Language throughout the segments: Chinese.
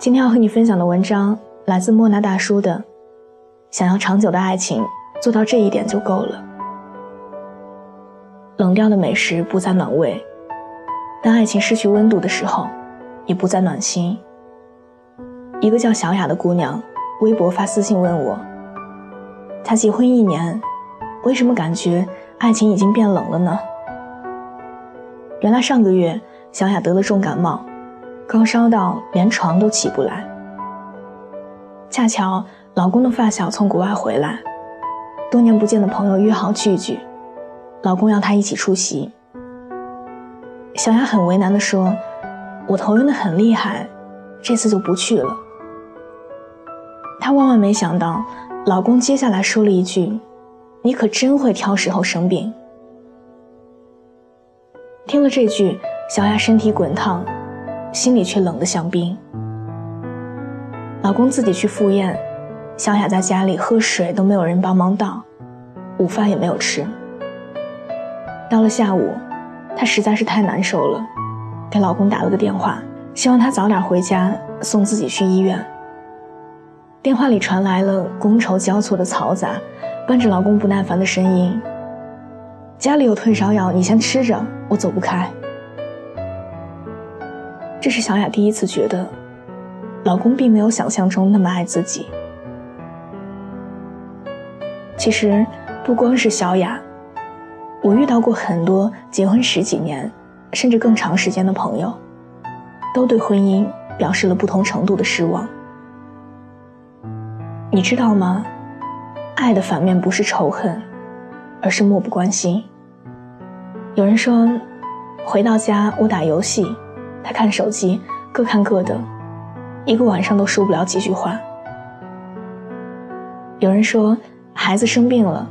今天要和你分享的文章来自莫那大叔的：想要长久的爱情，做到这一点就够了。冷掉的美食不再暖胃，当爱情失去温度的时候，也不再暖心。一个叫小雅的姑娘，微博发私信问我：她结婚一年，为什么感觉爱情已经变冷了呢？原来上个月，小雅得了重感冒，高烧到连床都起不来。恰巧老公的发小从国外回来，多年不见的朋友约好聚聚，老公要她一起出席。小雅很为难地说：“我头晕得很厉害，这次就不去了。”她万万没想到，老公接下来说了一句：“你可真会挑时候生病。”听了这句，小雅身体滚烫，心里却冷得像冰。老公自己去赴宴，小雅在家里喝水都没有人帮忙倒，午饭也没有吃。到了下午，她实在是太难受了，给老公打了个电话，希望他早点回家送自己去医院。电话里传来了觥筹交错的嘈杂，伴着老公不耐烦的声音。家里有退烧药，你先吃着，我走不开。这是小雅第一次觉得，老公并没有想象中那么爱自己。其实，不光是小雅，我遇到过很多结婚十几年，甚至更长时间的朋友，都对婚姻表示了不同程度的失望。你知道吗？爱的反面不是仇恨，而是漠不关心。有人说，回到家我打游戏，他看手机，各看各的，一个晚上都说不了几句话。有人说，孩子生病了，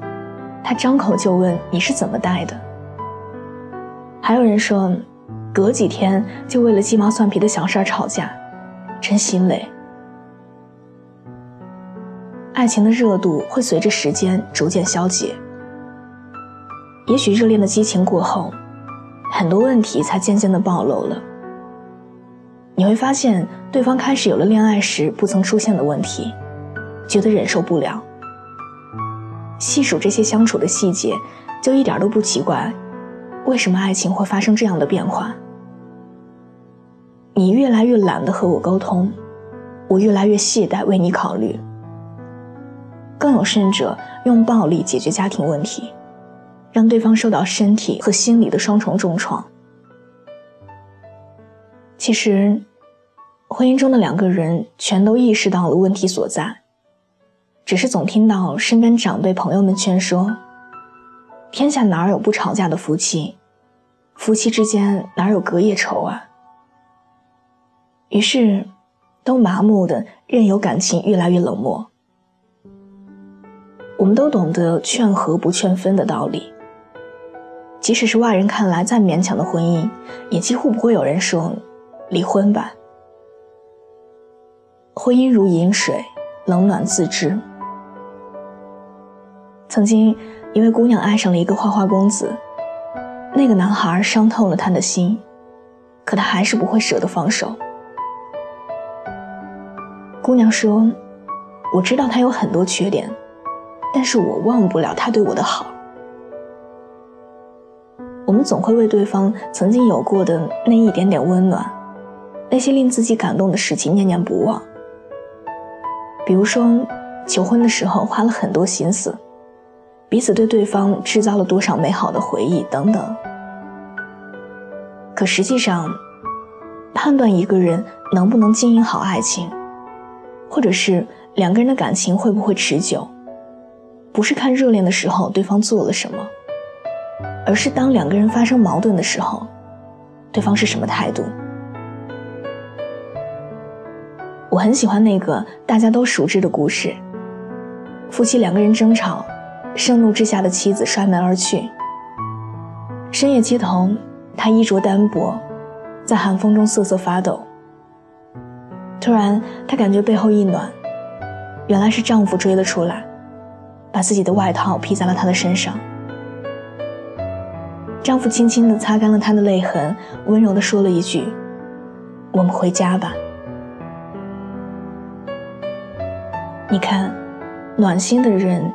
他张口就问你是怎么带的。还有人说，隔几天就为了鸡毛蒜皮的小事儿吵架，真心累。爱情的热度会随着时间逐渐消解。也许热恋的激情过后，很多问题才渐渐的暴露了。你会发现，对方开始有了恋爱时不曾出现的问题，觉得忍受不了。细数这些相处的细节，就一点都不奇怪，为什么爱情会发生这样的变化？你越来越懒得和我沟通，我越来越懈怠为你考虑，更有甚者，用暴力解决家庭问题。让对方受到身体和心理的双重重创。其实，婚姻中的两个人全都意识到了问题所在，只是总听到身边长辈朋友们劝说：“天下哪有不吵架的夫妻？夫妻之间哪有隔夜仇啊？”于是，都麻木的任由感情越来越冷漠。我们都懂得劝和不劝分的道理。即使是外人看来再勉强的婚姻，也几乎不会有人说离婚吧。婚姻如饮水，冷暖自知。曾经，一位姑娘爱上了一个花花公子，那个男孩伤透了她的心，可她还是不会舍得放手。姑娘说：“我知道他有很多缺点，但是我忘不了他对我的好。”我们总会为对方曾经有过的那一点点温暖，那些令自己感动的事情念念不忘。比如说，求婚的时候花了很多心思，彼此对对方制造了多少美好的回忆等等。可实际上，判断一个人能不能经营好爱情，或者是两个人的感情会不会持久，不是看热恋的时候对方做了什么。而是当两个人发生矛盾的时候，对方是什么态度？我很喜欢那个大家都熟知的故事：夫妻两个人争吵，盛怒之下的妻子摔门而去。深夜街头，她衣着单薄，在寒风中瑟瑟发抖。突然，她感觉背后一暖，原来是丈夫追了出来，把自己的外套披在了她的身上。丈夫轻轻地擦干了她的泪痕，温柔地说了一句：“我们回家吧。”你看，暖心的人，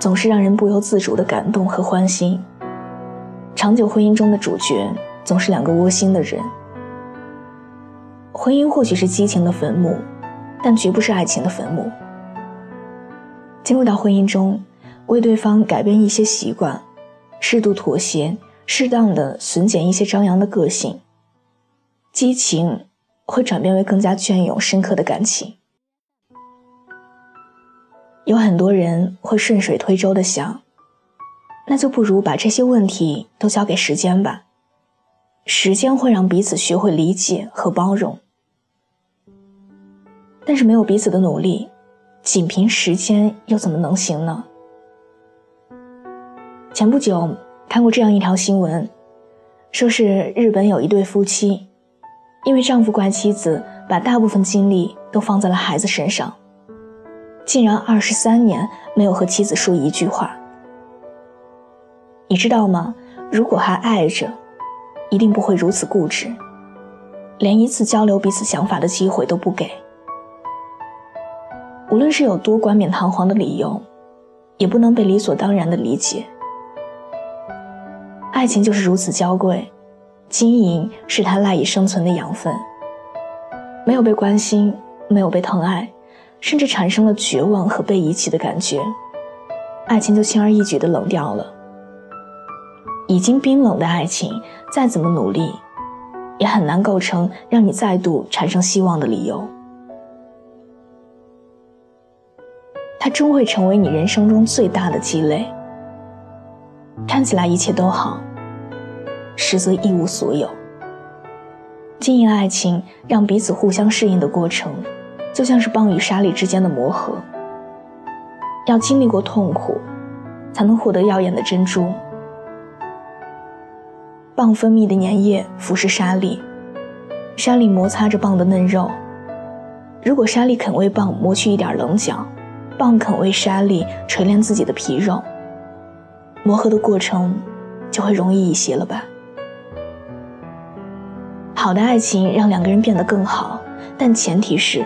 总是让人不由自主的感动和欢心。长久婚姻中的主角，总是两个窝心的人。婚姻或许是激情的坟墓，但绝不是爱情的坟墓。进入到婚姻中，为对方改变一些习惯，适度妥协，适当的损减一些张扬的个性，激情会转变为更加隽永深刻的感情。有很多人会顺水推舟的想，那就不如把这些问题都交给时间吧。时间会让彼此学会理解和包容。但是没有彼此的努力，仅凭时间又怎么能行呢？前不久看过这样一条新闻，说是日本有一对夫妻，因为丈夫怪妻子把大部分精力都放在了孩子身上。竟然二十三年没有和妻子说一句话，你知道吗？如果还爱着，一定不会如此固执，连一次交流彼此想法的机会都不给。无论是有多冠冕堂皇的理由，也不能被理所当然的理解。爱情就是如此娇贵，经营是它赖以生存的养分。没有被关心，没有被疼爱。甚至产生了绝望和被遗弃的感觉，爱情就轻而易举的冷掉了。已经冰冷的爱情，再怎么努力，也很难构成让你再度产生希望的理由。它终会成为你人生中最大的积累。看起来一切都好，实则一无所有。经营爱情，让彼此互相适应的过程。就像是蚌与沙粒之间的磨合，要经历过痛苦，才能获得耀眼的珍珠。蚌分泌的粘液腐蚀沙粒，沙粒摩擦着蚌的嫩肉。如果沙粒肯为蚌磨去一点棱角，蚌肯为沙粒锤炼自己的皮肉，磨合的过程就会容易一些了吧？好的爱情让两个人变得更好，但前提是。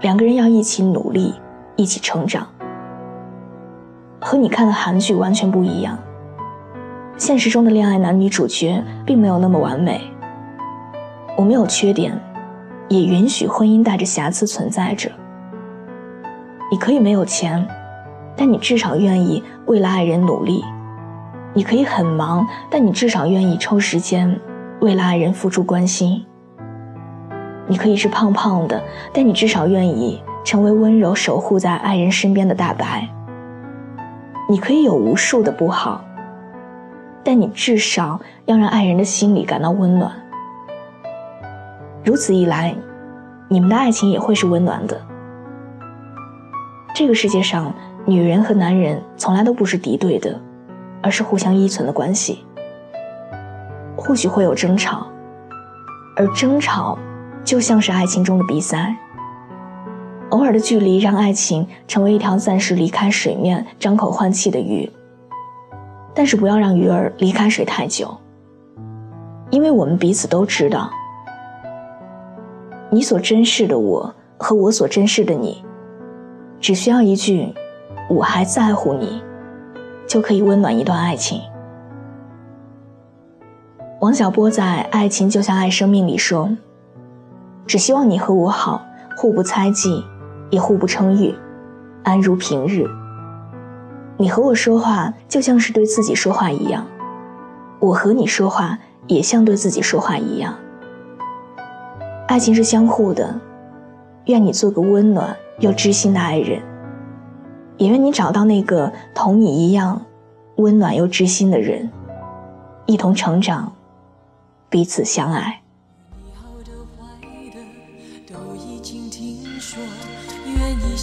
两个人要一起努力，一起成长。和你看的韩剧完全不一样。现实中的恋爱男女主角并没有那么完美。我们有缺点，也允许婚姻带着瑕疵存在着。你可以没有钱，但你至少愿意为了爱人努力。你可以很忙，但你至少愿意抽时间为了爱人付出关心。你可以是胖胖的，但你至少愿意成为温柔守护在爱人身边的大白。你可以有无数的不好，但你至少要让爱人的心里感到温暖。如此一来，你们的爱情也会是温暖的。这个世界上，女人和男人从来都不是敌对的，而是互相依存的关系。或许会有争吵，而争吵。就像是爱情中的比赛，偶尔的距离让爱情成为一条暂时离开水面、张口换气的鱼。但是不要让鱼儿离开水太久，因为我们彼此都知道，你所珍视的我和我所珍视的你，只需要一句“我还在乎你”，就可以温暖一段爱情。王小波在《爱情就像爱生命》里说。只希望你和我好，互不猜忌，也互不称誉，安如平日。你和我说话就像是对自己说话一样，我和你说话也像对自己说话一样。爱情是相互的，愿你做个温暖又知心的爱人，也愿你找到那个同你一样温暖又知心的人，一同成长，彼此相爱。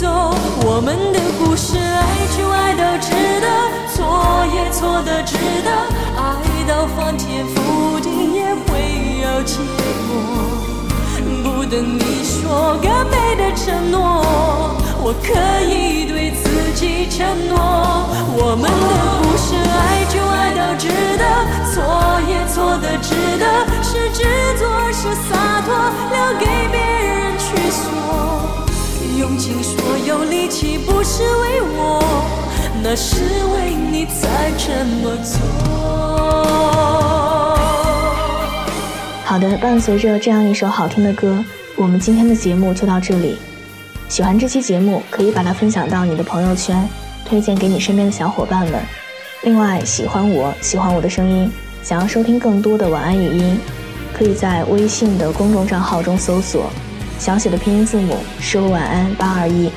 走，我们的故事，爱就爱到值得。错也错的值得，爱到翻天覆地也会有结果。不等你说更美的承诺，我可以对自己承诺。所有力气，不是为我。那是为你才这么做。好的，伴随着这样一首好听的歌，我们今天的节目就到这里。喜欢这期节目，可以把它分享到你的朋友圈，推荐给你身边的小伙伴们。另外，喜欢我喜欢我的声音，想要收听更多的晚安语音，可以在微信的公众账号中搜索小写的拼音字母说晚安八二一，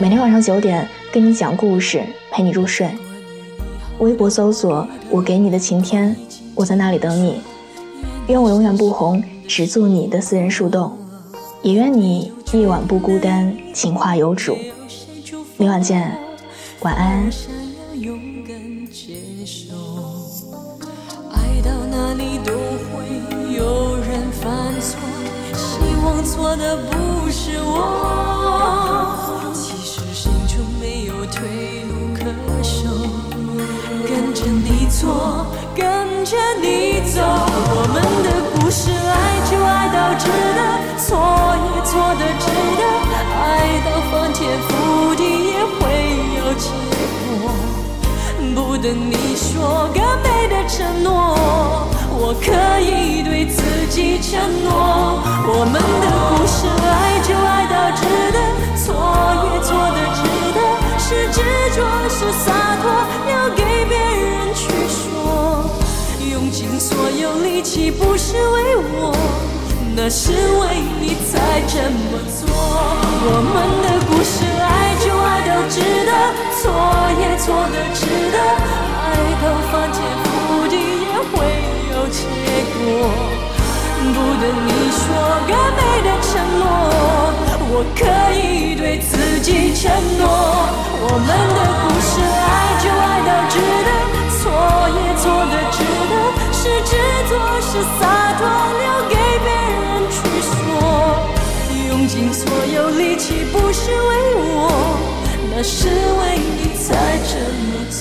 每天晚上九点。跟你讲故事，陪你入睡。微博搜索“我给你的晴天”，我在那里等你。愿我永远不红，只做你的私人树洞。也愿你夜晚不孤单，情话有主。明晚见，晚安。爱到哪里都会有人犯错，希望错的不是我。着你错，跟着你走，我们的故事，爱就爱到值得，错也错的值得，爱到翻天覆地也会有结果。不等你说更美的承诺，我可以对自己承诺，我们的故事，爱就爱到值得，错也所有力气，不是为我，那是为你才这么做。我们的故事，爱就爱到值得，错也错的值得，爱到翻天覆地也会有结果。不等你说更美的承诺，我可以对自己承诺。我们的故事，爱洒脱，留给别人去说。用尽所有力气，不是为我，那是为你才这么做。